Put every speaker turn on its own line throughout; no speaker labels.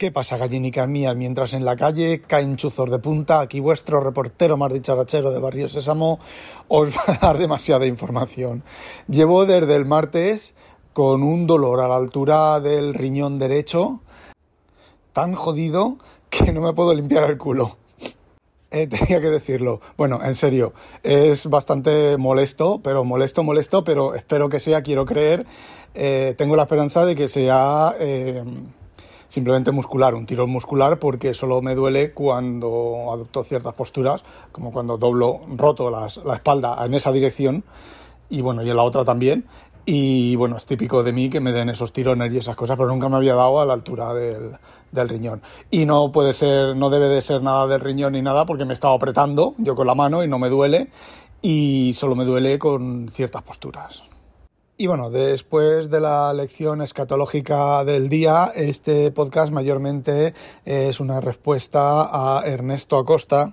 ¿Qué pasa, gallinicas mías? Mientras en la calle caen chuzos de punta, aquí vuestro reportero más dicharachero de Barrio Sésamo os va a dar demasiada información. Llevo desde el martes con un dolor a la altura del riñón derecho tan jodido que no me puedo limpiar el culo. Eh, tenía que decirlo. Bueno, en serio, es bastante molesto, pero molesto, molesto, pero espero que sea, quiero creer, eh, tengo la esperanza de que sea eh, simplemente muscular, un tirón muscular, porque solo me duele cuando adopto ciertas posturas, como cuando doblo, roto la espalda en esa dirección, y bueno, y en la otra también, y bueno, es típico de mí que me den esos tirones y esas cosas, pero nunca me había dado a la altura del, del, riñón. Y no puede ser, no debe de ser nada del riñón ni nada porque me he apretando yo con la mano y no me duele y solo me duele con ciertas posturas. Y bueno, después de la lección escatológica del día, este podcast mayormente es una respuesta a Ernesto Acosta,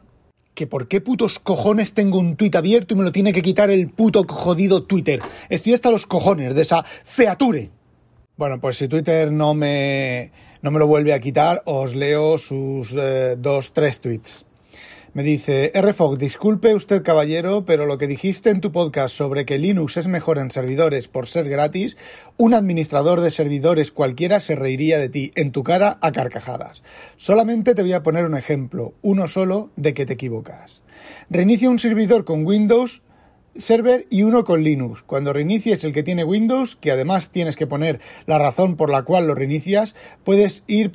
que por qué putos cojones tengo un tuit abierto y me lo tiene que quitar el puto jodido Twitter. Estoy hasta los cojones de esa feature. Bueno, pues si Twitter no me, no me lo vuelve a quitar, os leo sus eh, dos, tres tweets. Me dice, RFOG, disculpe usted caballero, pero lo que dijiste en tu podcast sobre que Linux es mejor en servidores por ser gratis, un administrador de servidores cualquiera se reiría de ti, en tu cara a carcajadas. Solamente te voy a poner un ejemplo, uno solo, de que te equivocas. Reinicia un servidor con Windows Server y uno con Linux. Cuando reinicies el que tiene Windows, que además tienes que poner la razón por la cual lo reinicias, puedes ir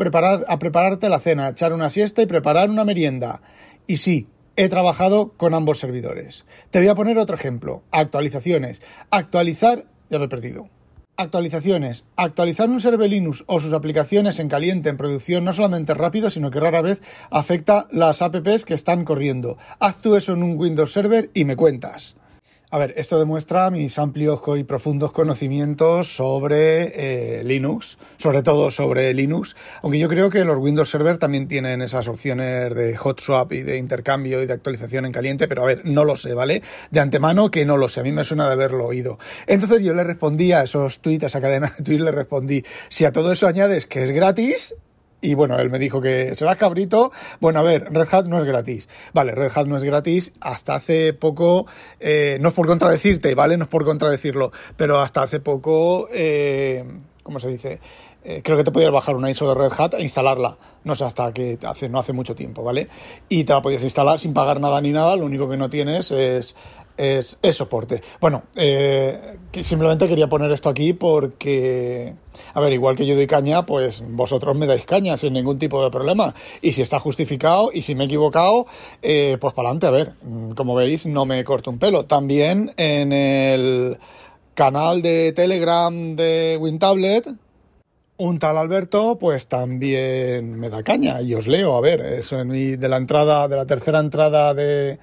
a prepararte la cena, echar una siesta y preparar una merienda. Y sí, he trabajado con ambos servidores. Te voy a poner otro ejemplo. Actualizaciones. Actualizar, ya lo he perdido. Actualizaciones. Actualizar un server Linux o sus aplicaciones en caliente en producción no solamente es rápido, sino que rara vez afecta las apps que están corriendo. Haz tú eso en un Windows Server y me cuentas. A ver, esto demuestra mis amplios y profundos conocimientos sobre eh, Linux, sobre todo sobre Linux, aunque yo creo que los Windows Server también tienen esas opciones de hot swap y de intercambio y de actualización en caliente, pero a ver, no lo sé, ¿vale? De antemano que no lo sé, a mí me suena de haberlo oído. Entonces yo le respondí a esos tweets, a esa cadena de tweets, le respondí, si a todo eso añades que es gratis, y bueno, él me dijo que serás cabrito. Bueno, a ver, Red Hat no es gratis. Vale, Red Hat no es gratis. Hasta hace poco, eh, no es por contradecirte, ¿vale? No es por contradecirlo, pero hasta hace poco, eh, ¿cómo se dice? Eh, creo que te podías bajar una ISO de Red Hat e instalarla. No sé, hasta que hace, no hace mucho tiempo, ¿vale? Y te la podías instalar sin pagar nada ni nada. Lo único que no tienes es es, soporte. Bueno, eh, simplemente quería poner esto aquí porque, a ver, igual que yo doy caña, pues vosotros me dais caña sin ningún tipo de problema. Y si está justificado y si me he equivocado, eh, pues para adelante, a ver, mm, como veis, no me corto un pelo. También en el canal de Telegram de WinTablet, un tal Alberto, pues también me da caña y os leo, a ver, eso en mi, de la entrada, de la tercera entrada de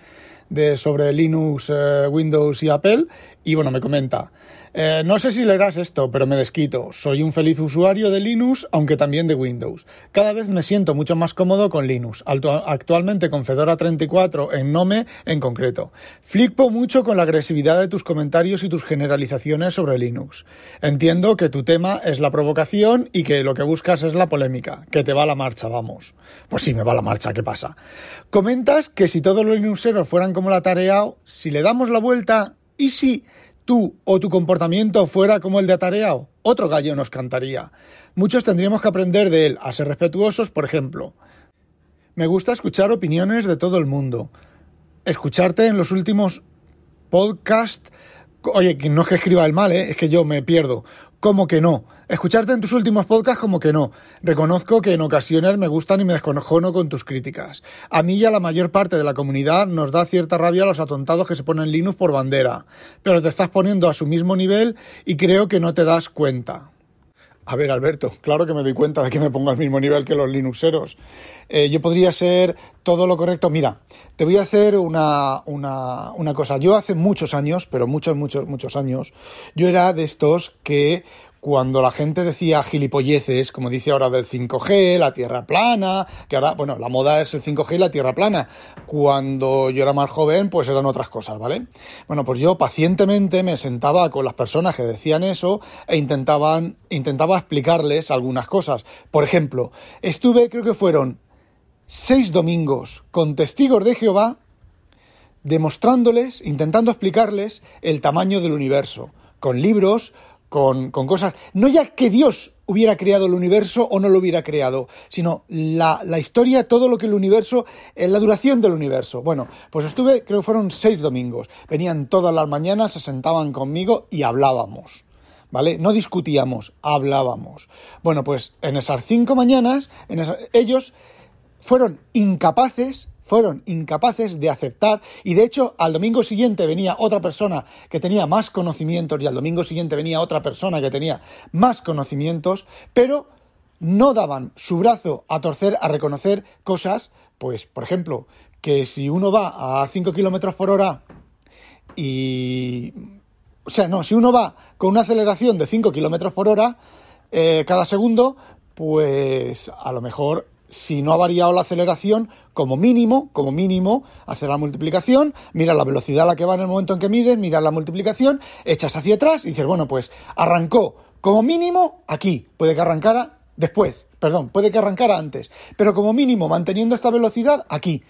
de, sobre Linux, eh, Windows y Apple. Y bueno, me comenta, eh, no sé si leerás esto, pero me desquito. Soy un feliz usuario de Linux, aunque también de Windows. Cada vez me siento mucho más cómodo con Linux, actualmente con Fedora 34 en Nome en concreto. Flipo mucho con la agresividad de tus comentarios y tus generalizaciones sobre Linux. Entiendo que tu tema es la provocación y que lo que buscas es la polémica, que te va la marcha, vamos. Pues sí, me va la marcha, ¿qué pasa? Comentas que si todos los Linuxeros fueran como la tarea, si le damos la vuelta, ¿y si tú o tu comportamiento fuera como el de Atareao, otro gallo nos cantaría. Muchos tendríamos que aprender de él, a ser respetuosos, por ejemplo. Me gusta escuchar opiniones de todo el mundo. Escucharte en los últimos podcasts. Oye, no es que escriba el mal, ¿eh? es que yo me pierdo como que no. Escucharte en tus últimos podcasts como que no. Reconozco que en ocasiones me gustan y me desconojono con tus críticas. A mí y a la mayor parte de la comunidad nos da cierta rabia los atontados que se ponen Linux por bandera. Pero te estás poniendo a su mismo nivel y creo que no te das cuenta. A ver, Alberto, claro que me doy cuenta de que me pongo al mismo nivel que los Linuxeros. Eh, yo podría ser todo lo correcto. Mira, te voy a hacer una, una, una, cosa. Yo hace muchos años, pero muchos, muchos, muchos años, yo era de estos que cuando la gente decía gilipolleces, como dice ahora del 5G, la tierra plana, que ahora, bueno, la moda es el 5G y la tierra plana. Cuando yo era más joven, pues eran otras cosas, ¿vale? Bueno, pues yo pacientemente me sentaba con las personas que decían eso e intentaban, intentaba explicarles algunas cosas. Por ejemplo, estuve, creo que fueron seis domingos con testigos de Jehová, demostrándoles, intentando explicarles el tamaño del universo, con libros, con, cosas, no ya que Dios hubiera creado el universo o no lo hubiera creado, sino la, la historia, todo lo que el universo, eh, la duración del universo. Bueno, pues estuve, creo que fueron seis domingos. Venían todas las mañanas, se sentaban conmigo y hablábamos. ¿Vale? No discutíamos, hablábamos. Bueno, pues en esas cinco mañanas, en ellos fueron incapaces fueron incapaces de aceptar. Y de hecho al domingo siguiente venía otra persona que tenía más conocimientos y al domingo siguiente venía otra persona que tenía más conocimientos, pero no daban su brazo a torcer a reconocer cosas, pues por ejemplo, que si uno va a 5 kilómetros por hora y... O sea, no, si uno va con una aceleración de 5 kilómetros por hora eh, cada segundo, pues a lo mejor si no ha variado la aceleración, como mínimo, como mínimo, hacer la multiplicación, mira la velocidad a la que va en el momento en que mides, mira la multiplicación, echas hacia atrás y dices, bueno, pues arrancó como mínimo aquí, puede que arrancara después, perdón, puede que arrancara antes, pero como mínimo manteniendo esta velocidad aquí,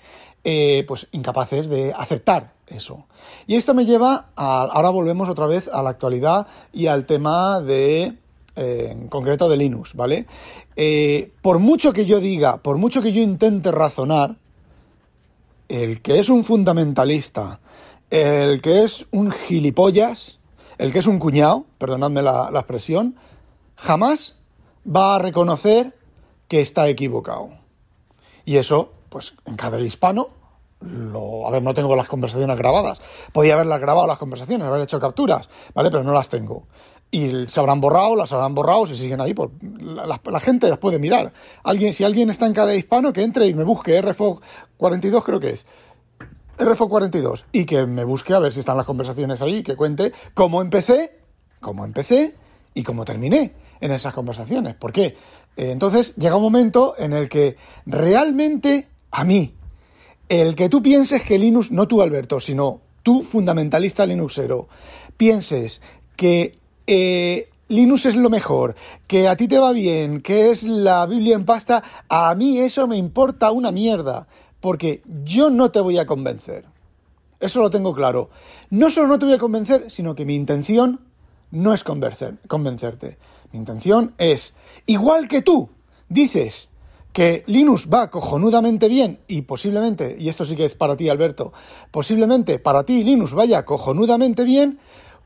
eh, pues incapaces de aceptar eso. Y esto me lleva a, ahora volvemos otra vez a la actualidad y al tema de en concreto de Linux, ¿vale? Eh, por mucho que yo diga, por mucho que yo intente razonar, el que es un fundamentalista, el que es un gilipollas, el que es un cuñado, perdonadme la, la expresión, jamás va a reconocer que está equivocado. Y eso, pues en cada hispano, lo, a ver, no tengo las conversaciones grabadas. Podía haberlas grabado las conversaciones, haber hecho capturas, ¿vale? Pero no las tengo y se habrán borrado, las habrán borrado, si siguen ahí, pues la, gente las puede mirar. Alguien, si alguien está en cada hispano, que entre y me busque RFO 42, creo que es. RFO 42, y que me busque a ver si están las conversaciones ahí, que cuente cómo empecé, cómo empecé y cómo terminé en esas conversaciones. ¿Por qué? Eh, entonces llega un momento en el que realmente a mí, el que tú pienses que Linux, no tú Alberto, sino tú fundamentalista Linuxero, pienses que eh, Linux es lo mejor, que a ti te va bien, que es la Biblia en pasta, a mí eso me importa una mierda, porque yo no te voy a convencer. Eso lo tengo claro. No solo no te voy a convencer, sino que mi intención no es convencerte. Mi intención es, igual que tú dices que Linux va cojonudamente bien y posiblemente, y esto sí que es para ti Alberto, posiblemente para ti Linux vaya cojonudamente bien,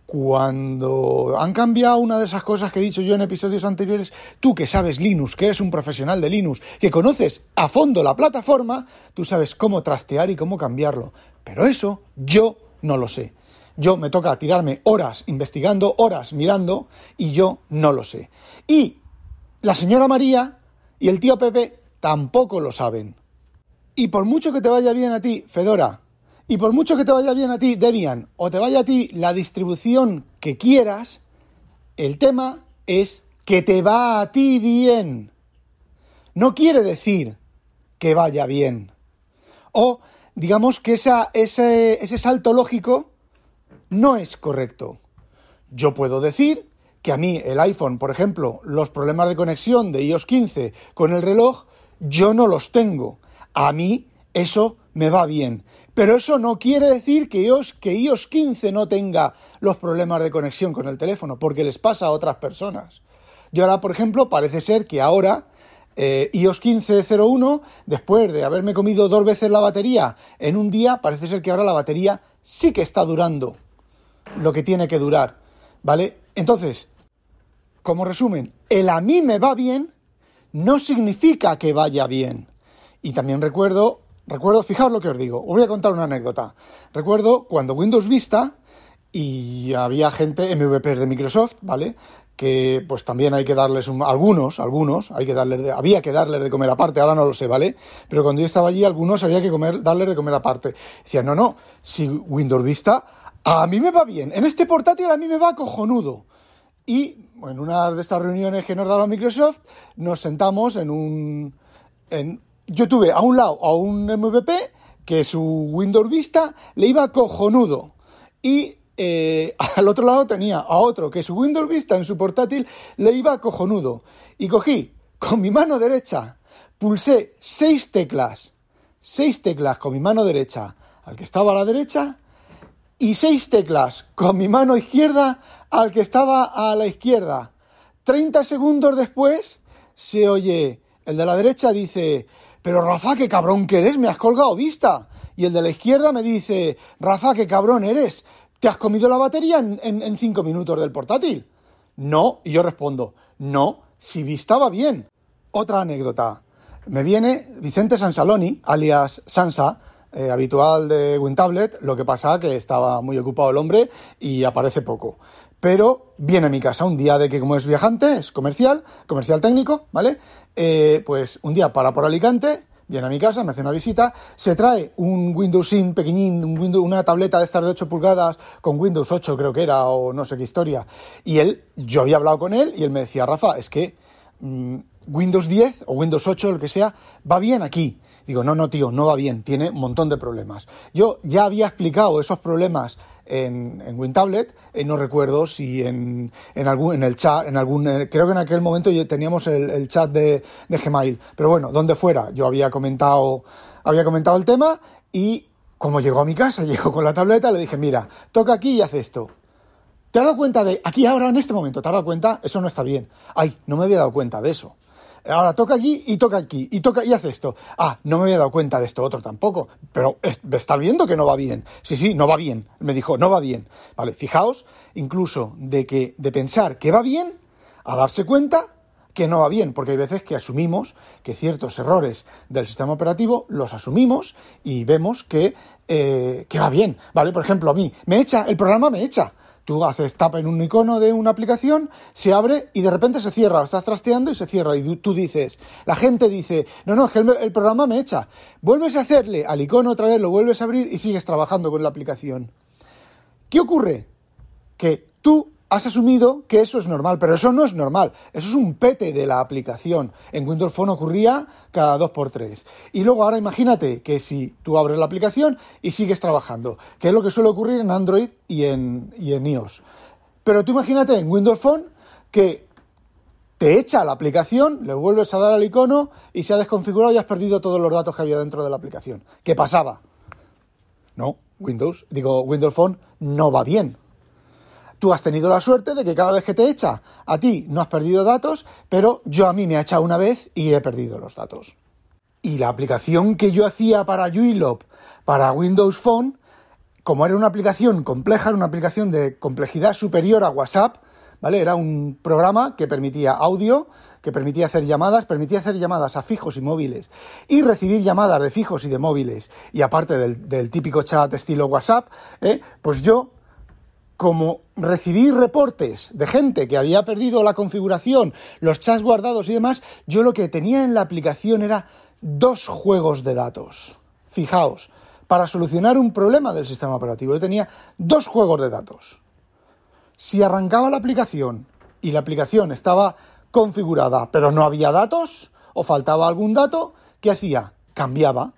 cuando han cambiado una de esas cosas que he dicho yo en episodios anteriores, tú que sabes Linux, que eres un profesional de Linux, que conoces a fondo la plataforma, tú sabes cómo trastear y cómo cambiarlo. Pero eso yo no lo sé. Yo me toca tirarme horas investigando, horas mirando, y yo no lo sé. Y la señora María y el tío Pepe tampoco lo saben. Y por mucho que te vaya bien a ti, Fedora, y por mucho que te vaya bien a ti Debian o te vaya a ti la distribución que quieras, el tema es que te va a ti bien. No quiere decir que vaya bien. O digamos que ese, ese salto lógico no es correcto. Yo puedo decir que a mí el iPhone, por ejemplo, los problemas de conexión de iOS 15 con el reloj, yo no los tengo. A mí eso me va bien. Pero eso no quiere decir que iOS, que iOS 15 no tenga los problemas de conexión con el teléfono, porque les pasa a otras personas. Yo ahora, por ejemplo, parece ser que ahora eh, iOS 15.01, después de haberme comido dos veces la batería en un día, parece ser que ahora la batería sí que está durando lo que tiene que durar. ¿Vale? Entonces, como resumen, el a mí me va bien no significa que vaya bien. Y también recuerdo Recuerdo, fijaos lo que os digo, os voy a contar una anécdota. Recuerdo cuando Windows Vista y había gente, MVPs de Microsoft, ¿vale? Que pues también hay que darles algunos, algunos, hay que darles había que darles de comer aparte, ahora no lo sé, ¿vale? Pero cuando yo estaba allí, algunos había que comer, darles de comer aparte. Decían, no, no, si Windows Vista a mí me va bien, en este portátil a mí me va cojonudo. y en una de estas reuniones que nos daba Microsoft, nos sentamos en un... En, yo tuve a un lado a un MVP que su Windows Vista le iba cojonudo y eh, al otro lado tenía a otro que su Windows Vista en su portátil le iba cojonudo. Y cogí con mi mano derecha, pulsé seis teclas, seis teclas con mi mano derecha al que estaba a la derecha y seis teclas con mi mano izquierda al que estaba a la izquierda. 30 segundos después se oye, el de la derecha dice, pero Rafa, qué cabrón que eres, me has colgado vista. Y el de la izquierda me dice, Rafa, qué cabrón eres, te has comido la batería en, cinco minutos del portátil. No, y yo respondo, no, si vista va bien. Otra anécdota. Me viene Vicente Sansaloni, alias Sansa, eh, habitual de WinTablet, lo que pasa que estaba muy ocupado el hombre y aparece poco pero viene a mi casa un día de que como es viajante, es comercial, comercial técnico, ¿vale? Eh, pues un día para por Alicante, viene a mi casa, me hace una visita, se trae un Windows In pequeñín, un Windows, una tableta de estas de 8 pulgadas con Windows 8 creo que era, o no sé qué historia. Y él, yo había hablado con él y él me decía, Rafa, es que mm, Windows 10 o Windows 8, lo que sea, va bien aquí. Digo, no, no, tío, no va bien, tiene un montón de problemas. Yo ya había explicado esos problemas en, en WinTablet, eh, no recuerdo si en, en, algún, en el chat, en algún, eh, creo que en aquel momento teníamos el, chat de, de, Gmail, pero bueno, donde fuera, yo había comentado, había comentado el tema y como llegó a mi casa, llegó con la tableta, le dije, mira, toca aquí y haz esto. ¿Te has dado cuenta de, aquí ahora, en este momento, te has dado cuenta? Eso no está bien. Ay, no me había dado cuenta de eso. Ahora toca allí y toca aquí y toca y hace esto. Ah, no me había dado cuenta de esto otro tampoco. Pero estar viendo que no va bien. Sí, sí, no va bien. Me dijo, no va bien. Vale, fijaos, incluso de que, de pensar que va bien, a darse cuenta que no va bien, porque hay veces que asumimos que ciertos errores del sistema operativo los asumimos y vemos que, eh, que va bien. Vale, por ejemplo, a mí me echa, el programa me echa. Tú haces tap en un icono de una aplicación, se abre y de repente se cierra. Estás trasteando y se cierra. Y tú dices, la gente dice, no, no, es que el, programa me echa. Vuelves a hacerle al icono otra vez, lo vuelves a abrir y sigues trabajando con la aplicación. ¿Qué ocurre? Que tú has asumido que eso es normal, pero eso no es normal. Eso es un pete de la aplicación. En Windows Phone ocurría cada dos por tres. Y luego ahora imagínate que si tú abres la aplicación y sigues trabajando, que es lo que suele ocurrir en Android y en, y en iOS. Pero tú imagínate en Windows Phone que te echa la aplicación, le vuelves a dar al icono y se ha desconfigurado y has perdido todos los datos que había dentro de la aplicación. ¿Qué pasaba? No, Windows, digo, Windows Phone no va bien Tú has tenido la suerte de que cada vez que te echa, a ti no has perdido datos, pero yo a mí me ha echado una vez y he perdido los datos. Y la aplicación que yo hacía para Juilop, para Windows Phone, como era una aplicación compleja, era una aplicación de complejidad superior a WhatsApp, ¿vale? Era un programa que permitía audio, que permitía hacer llamadas, permitía hacer llamadas a fijos y móviles y recibir llamadas de fijos y de móviles y aparte del, típico chat estilo WhatsApp, ¿eh? pues yo como recibí reportes de gente que había perdido la configuración, los chats guardados y demás, yo lo que tenía en la aplicación era dos juegos de datos. Fijaos, para solucionar un problema del sistema operativo, yo tenía dos juegos de datos. Si arrancaba la aplicación y la aplicación estaba configurada, pero no había datos o faltaba algún dato, ¿qué hacía? Cambiaba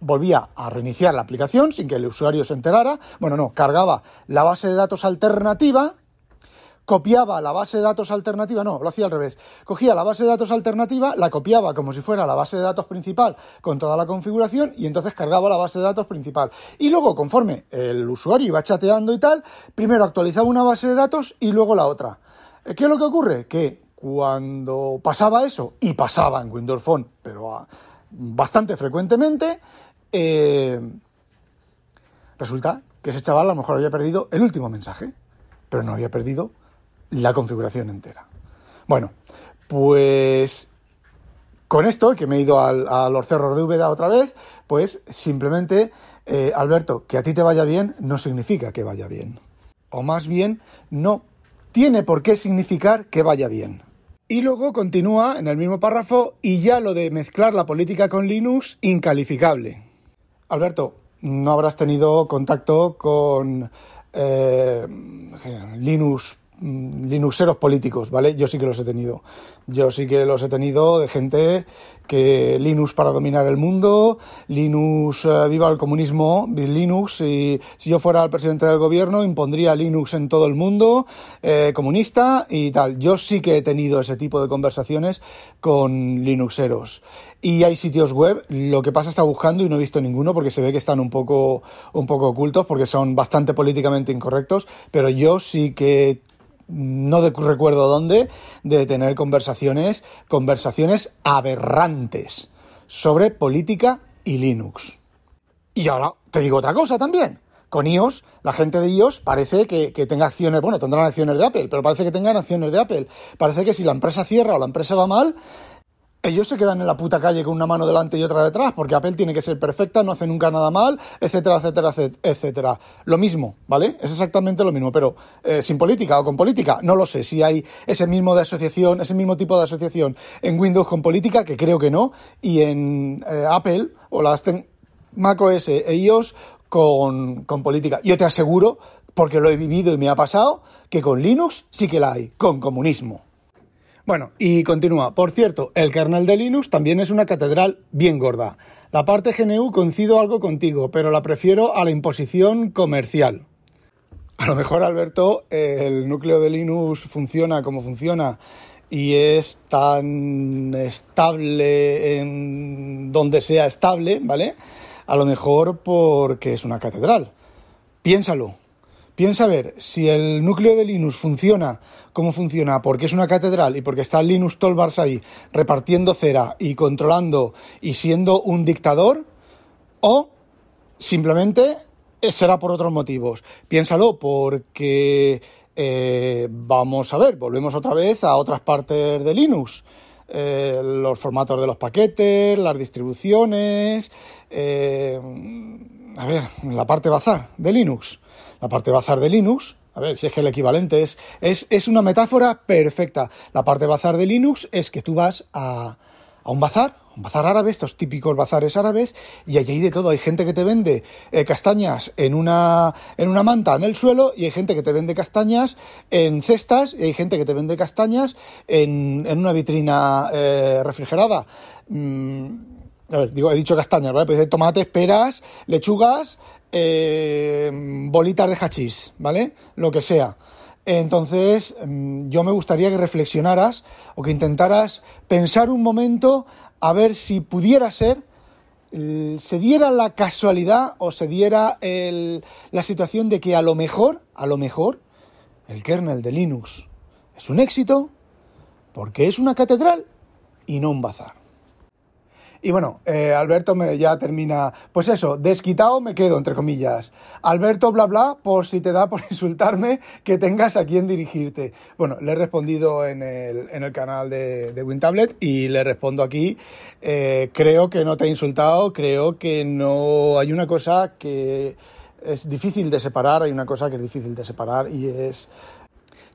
volvía a reiniciar la aplicación sin que el usuario se enterara. Bueno, no, cargaba la base de datos alternativa, copiaba la base de datos alternativa, no, lo hacía al revés. Cogía la base de datos alternativa, la copiaba como si fuera la base de datos principal con toda la configuración y entonces cargaba la base de datos principal. Y luego, conforme el usuario iba chateando y tal, primero actualizaba una base de datos y luego la otra. ¿Qué es lo que ocurre? Que cuando pasaba eso, y pasaba en Windows Phone, pero bastante frecuentemente, eh, resulta que ese chaval a lo mejor había perdido el último mensaje, pero no había perdido la configuración entera. Bueno, pues con esto, que me he ido al, a los cerros de Úbeda otra vez, pues simplemente, eh, Alberto, que a ti te vaya bien no significa que vaya bien. O más bien, no tiene por qué significar que vaya bien. Y luego continúa en el mismo párrafo y ya lo de mezclar la política con Linux, incalificable. Alberto, no habrás tenido contacto con eh, Linux mm, Linuxeros políticos, ¿vale? Yo sí que los he tenido. Yo sí que los he tenido de gente que Linux para dominar el mundo, Linux eh, viva el comunismo, Linux, y si yo fuera el presidente del gobierno impondría Linux en todo el mundo, eh, comunista y tal. Yo sí que he tenido ese tipo de conversaciones con Linuxeros. Y hay sitios web, lo que pasa está buscando y no he visto ninguno porque se ve que están un poco, un poco ocultos porque son bastante políticamente incorrectos, pero yo sí que no recuerdo dónde, de tener conversaciones, conversaciones aberrantes sobre política y Linux. Y ahora te digo otra cosa también. Con iOS, la gente de iOS parece que, que, tenga acciones, bueno, tendrán acciones de Apple, pero parece que tengan acciones de Apple. Parece que si la empresa cierra o la empresa va mal, ellos se quedan en la puta calle con una mano delante y otra detrás, porque Apple tiene que ser perfecta, no hace nunca nada mal, etcétera, etcétera, etcétera. Lo mismo, ¿vale? Es exactamente lo mismo, pero eh, sin política o con política, no lo sé. Si hay ese mismo de asociación, ese mismo tipo de asociación en Windows con política, que creo que no, y en eh, Apple o las macOS e iOS con, con política. Yo te aseguro, porque lo he vivido y me ha pasado, que con Linux sí que la hay, con comunismo. Bueno, y continúa. Por cierto, el kernel de Linux también es una catedral bien gorda. La parte GNU coincido algo contigo, pero la prefiero a la imposición comercial. A lo mejor, Alberto, el núcleo de Linux funciona como funciona y es tan estable en donde sea estable, ¿vale? A lo mejor porque es una catedral. Piénsalo. Piensa ver si el núcleo de Linux funciona cómo funciona, porque es una catedral y porque está Linus Tolbars ahí repartiendo cera y controlando y siendo un dictador, o simplemente será por otros motivos. Piénsalo, porque eh, vamos a ver, volvemos otra vez a otras partes de Linux. Eh, los formatos de los paquetes, las distribuciones, eh, a ver, la parte bazar de Linux. La parte bazar de Linux a ver, si es que el equivalente es, es, una metáfora perfecta. La parte bazar de Linux es que tú vas a, un bazar, un bazar árabe, estos típicos bazares árabes, y allí hay de todo. Hay gente que te vende eh, castañas en una, en una manta en el suelo, y hay gente que te vende castañas en cestas, y hay gente que te vende castañas en, una vitrina eh, refrigerada. Mm, a ver, digo, he dicho castañas, ¿vale? Pues tomates, peras, lechugas, eh, bolitas de hachís, ¿vale? Lo que sea. Entonces, mm, yo me gustaría que reflexionaras o que intentaras pensar un momento a ver si pudiera ser, se diera la casualidad o se diera la situación de que a lo mejor, a lo mejor, el kernel de Linux es un éxito porque es una catedral y no un bazar. Y bueno, eh, Alberto me ya termina, pues eso, desquitado me quedo, entre comillas. Alberto, bla, bla, por si te da por insultarme, que tengas a quien dirigirte. Bueno, le he respondido en el, en el canal de, de WinTablet y le respondo aquí. Eh, creo que no te he insultado, creo que no hay una cosa que es difícil de separar, hay una cosa que es difícil de separar y es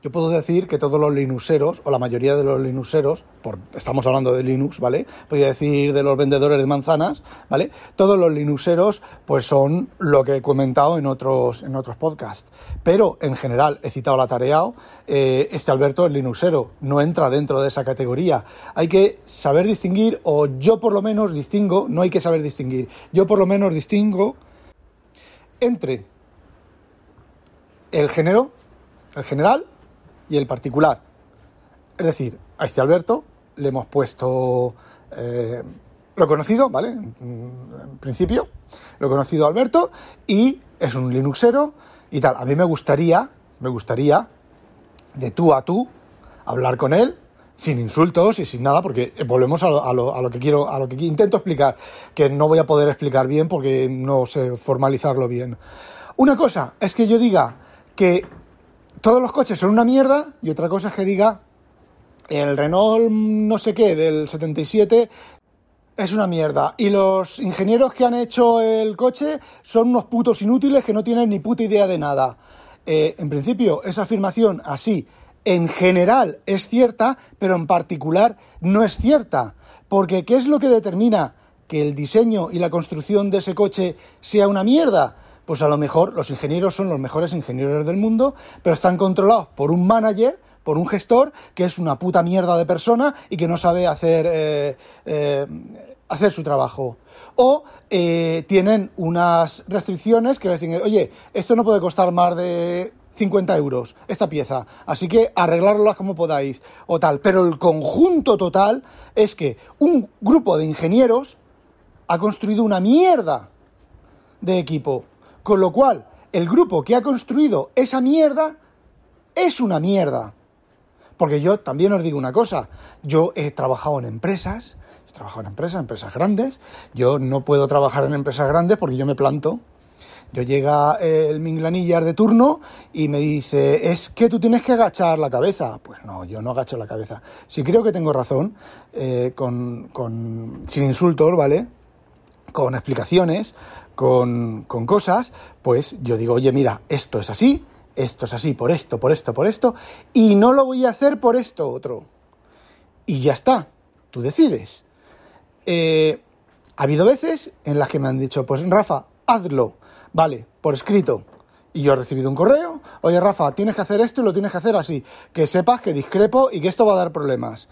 yo puedo decir que todos los linuxeros, o la mayoría de los linuxeros, por, estamos hablando de Linux, ¿vale? Podría decir de los vendedores de manzanas, ¿vale? Todos los linuxeros, pues son lo que he comentado en otros, en otros podcasts. Pero, en general, he citado la Tareao, eh, este Alberto es linuxero, no entra dentro de esa categoría. Hay que saber distinguir, o yo por lo menos distingo, no hay que saber distinguir, yo por lo menos distingo entre el género, el general, y el particular. Es decir, a este Alberto le hemos puesto eh, lo conocido, ¿vale? En principio, lo conocido Alberto y es un Linuxero y tal. A mí me gustaría, me gustaría de tú a tú hablar con él sin insultos y sin nada, porque volvemos a lo, a, lo, a lo, que quiero, a lo que intento explicar, que no voy a poder explicar bien porque no sé formalizarlo bien. Una cosa es que yo diga que todos los coches son una mierda y otra cosa es que diga el Renault no sé qué del 77 es una mierda y los ingenieros que han hecho el coche son unos putos inútiles que no tienen ni puta idea de nada. Eh, en principio, esa afirmación así en general es cierta, pero en particular no es cierta. Porque ¿qué es lo que determina que el diseño y la construcción de ese coche sea una mierda? Pues a lo mejor los ingenieros son los mejores ingenieros del mundo, pero están controlados por un manager, por un gestor, que es una puta mierda de persona y que no sabe hacer, eh, eh, hacer su trabajo. O eh, tienen unas restricciones que dicen, oye, esto no puede costar más de 50 euros esta pieza, así que arreglarlas como podáis o tal. Pero el conjunto total es que un grupo de ingenieros ha construido una mierda de equipo, con lo cual el grupo que ha construido esa mierda es una mierda. Porque yo también os digo una cosa, yo he trabajado en empresas, he trabajado en empresas, empresas grandes, yo no puedo trabajar en empresas grandes porque yo me planto, yo llega el minglanillar de turno y me dice, es que tú tienes que agachar la cabeza. Pues no, yo no agacho la cabeza. Si creo que tengo razón, eh, con, con, sin insultos, ¿vale? Con explicaciones, con, cosas, pues yo digo, oye, mira, esto es así, esto es así, por esto, por esto, por esto, y no lo voy a hacer por esto otro. Y ya está, tú decides. Eh, ha habido veces en las que me han dicho, pues Rafa, hazlo Vale, por escrito. Y yo he recibido un correo, oye Rafa, tienes que hacer esto y lo tienes que hacer así, que sepas que discrepo y que esto va a dar problemas.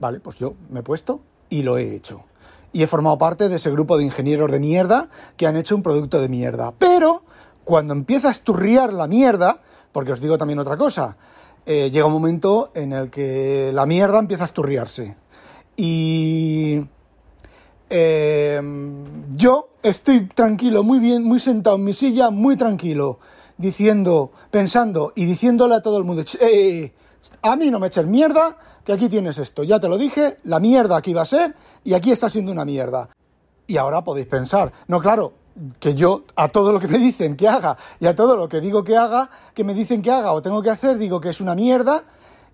Vale, pues yo me he puesto y lo he hecho. Y he formado parte de ese grupo de ingenieros de mierda que han hecho un producto de mierda. Pero cuando empieza a esturriar la mierda, porque os digo también otra cosa, eh, llega un momento en el que la mierda empieza a esturriarse. Y eh, yo estoy tranquilo, muy bien, muy sentado en mi silla, muy tranquilo, diciendo, pensando y diciéndole a todo el mundo, eh, a mí no me eches mierda, que aquí tienes esto, ya te lo dije, la mierda aquí va a ser y aquí está siendo una mierda. Y ahora podéis pensar, no, claro, que yo a todo lo que me dicen que haga y a todo lo que digo que haga, que me dicen que haga o tengo que hacer, digo que es una mierda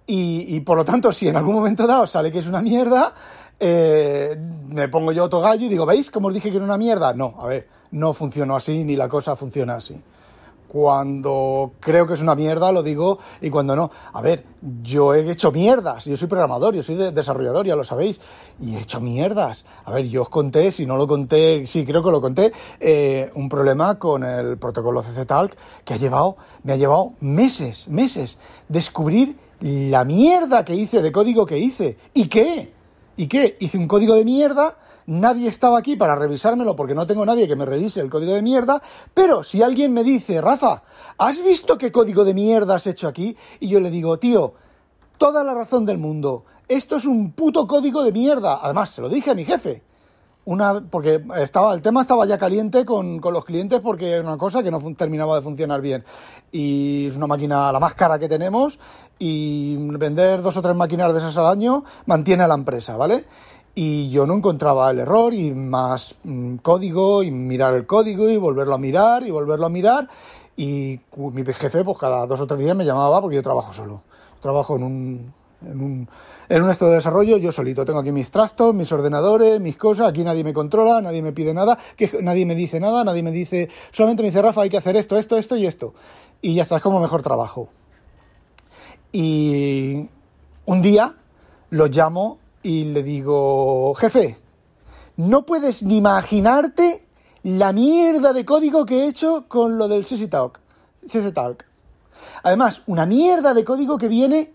y, y por lo tanto si en algún momento dado sale que es una mierda, eh, me pongo yo otro gallo y digo, ¿veis cómo os dije que era una mierda? No, a ver, no funcionó así, ni la cosa funciona así. Cuando creo que es una mierda lo digo y cuando no. A ver, yo he hecho mierdas, yo soy programador, yo soy desarrollador, ya lo sabéis, y he hecho mierdas. A ver, yo os conté, si no lo conté, sí creo que lo conté, eh, un problema con el protocolo CC-Talk que ha llevado, me ha llevado meses, meses, descubrir la mierda que hice, de código que hice. ¿Y qué? ¿Y qué? Hice un código de mierda, nadie estaba aquí para revisármelo porque no tengo nadie que me revise el código de mierda, pero si alguien me dice, Rafa, ¿has visto qué código de mierda has hecho aquí? Y yo le digo, tío, toda la razón del mundo, esto es un puto código de mierda. Además, se lo dije a mi jefe. Una, porque estaba, el tema estaba ya caliente con, con los clientes porque era una cosa que no terminaba de funcionar bien. Y es una máquina la más cara que tenemos y vender dos o tres máquinas de esas al año mantiene a la empresa, ¿vale? Y yo no encontraba el error y más mm, código y mirar el código y volverlo a mirar y volverlo a mirar. Y mi jefe, pues cada dos o tres días me llamaba porque yo trabajo solo. Trabajo en un, en un, en un estado de desarrollo yo solito. Tengo aquí mis trastos, mis ordenadores, mis cosas. Aquí nadie me controla, nadie me pide nada, que nadie me dice nada, nadie me dice, solamente me dice Rafa, hay que hacer esto, esto, esto y esto. Y ya está, es como mejor trabajo. Y un día lo llamo y le digo, jefe, no puedes ni imaginarte la mierda de código que he hecho con lo del CC Talk. Además, una mierda de código que viene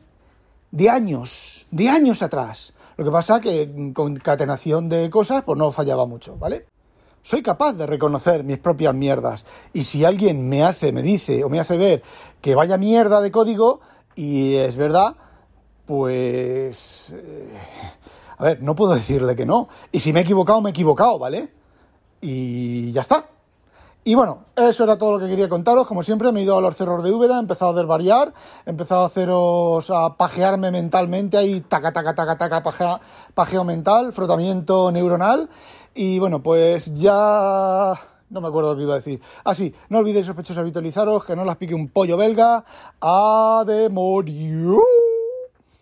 de años, de años atrás. Lo que pasa que con concatenación de cosas, pues no fallaba mucho, ¿vale? Soy capaz de reconocer mis propias mierdas. Y si alguien me hace, me dice o me hace ver que vaya mierda de código, y es verdad, pues... Eh, a ver, no puedo decirle que no. Y si me he equivocado, me he equivocado, ¿vale? Y ya está. Y bueno, eso era todo lo que quería contaros. Como siempre, me he ido a los cerros de Úbeda, he empezado a desvariar, he empezado a haceros, a pajearme mentalmente, ahí taca, taca, taca, taca, pajeo mental, frotamiento neuronal. Y bueno, pues ya no me acuerdo lo que iba a decir. Ah, sí, no olvidéis sospechosos habitualizaros, que no las pique un pollo belga. ¡A de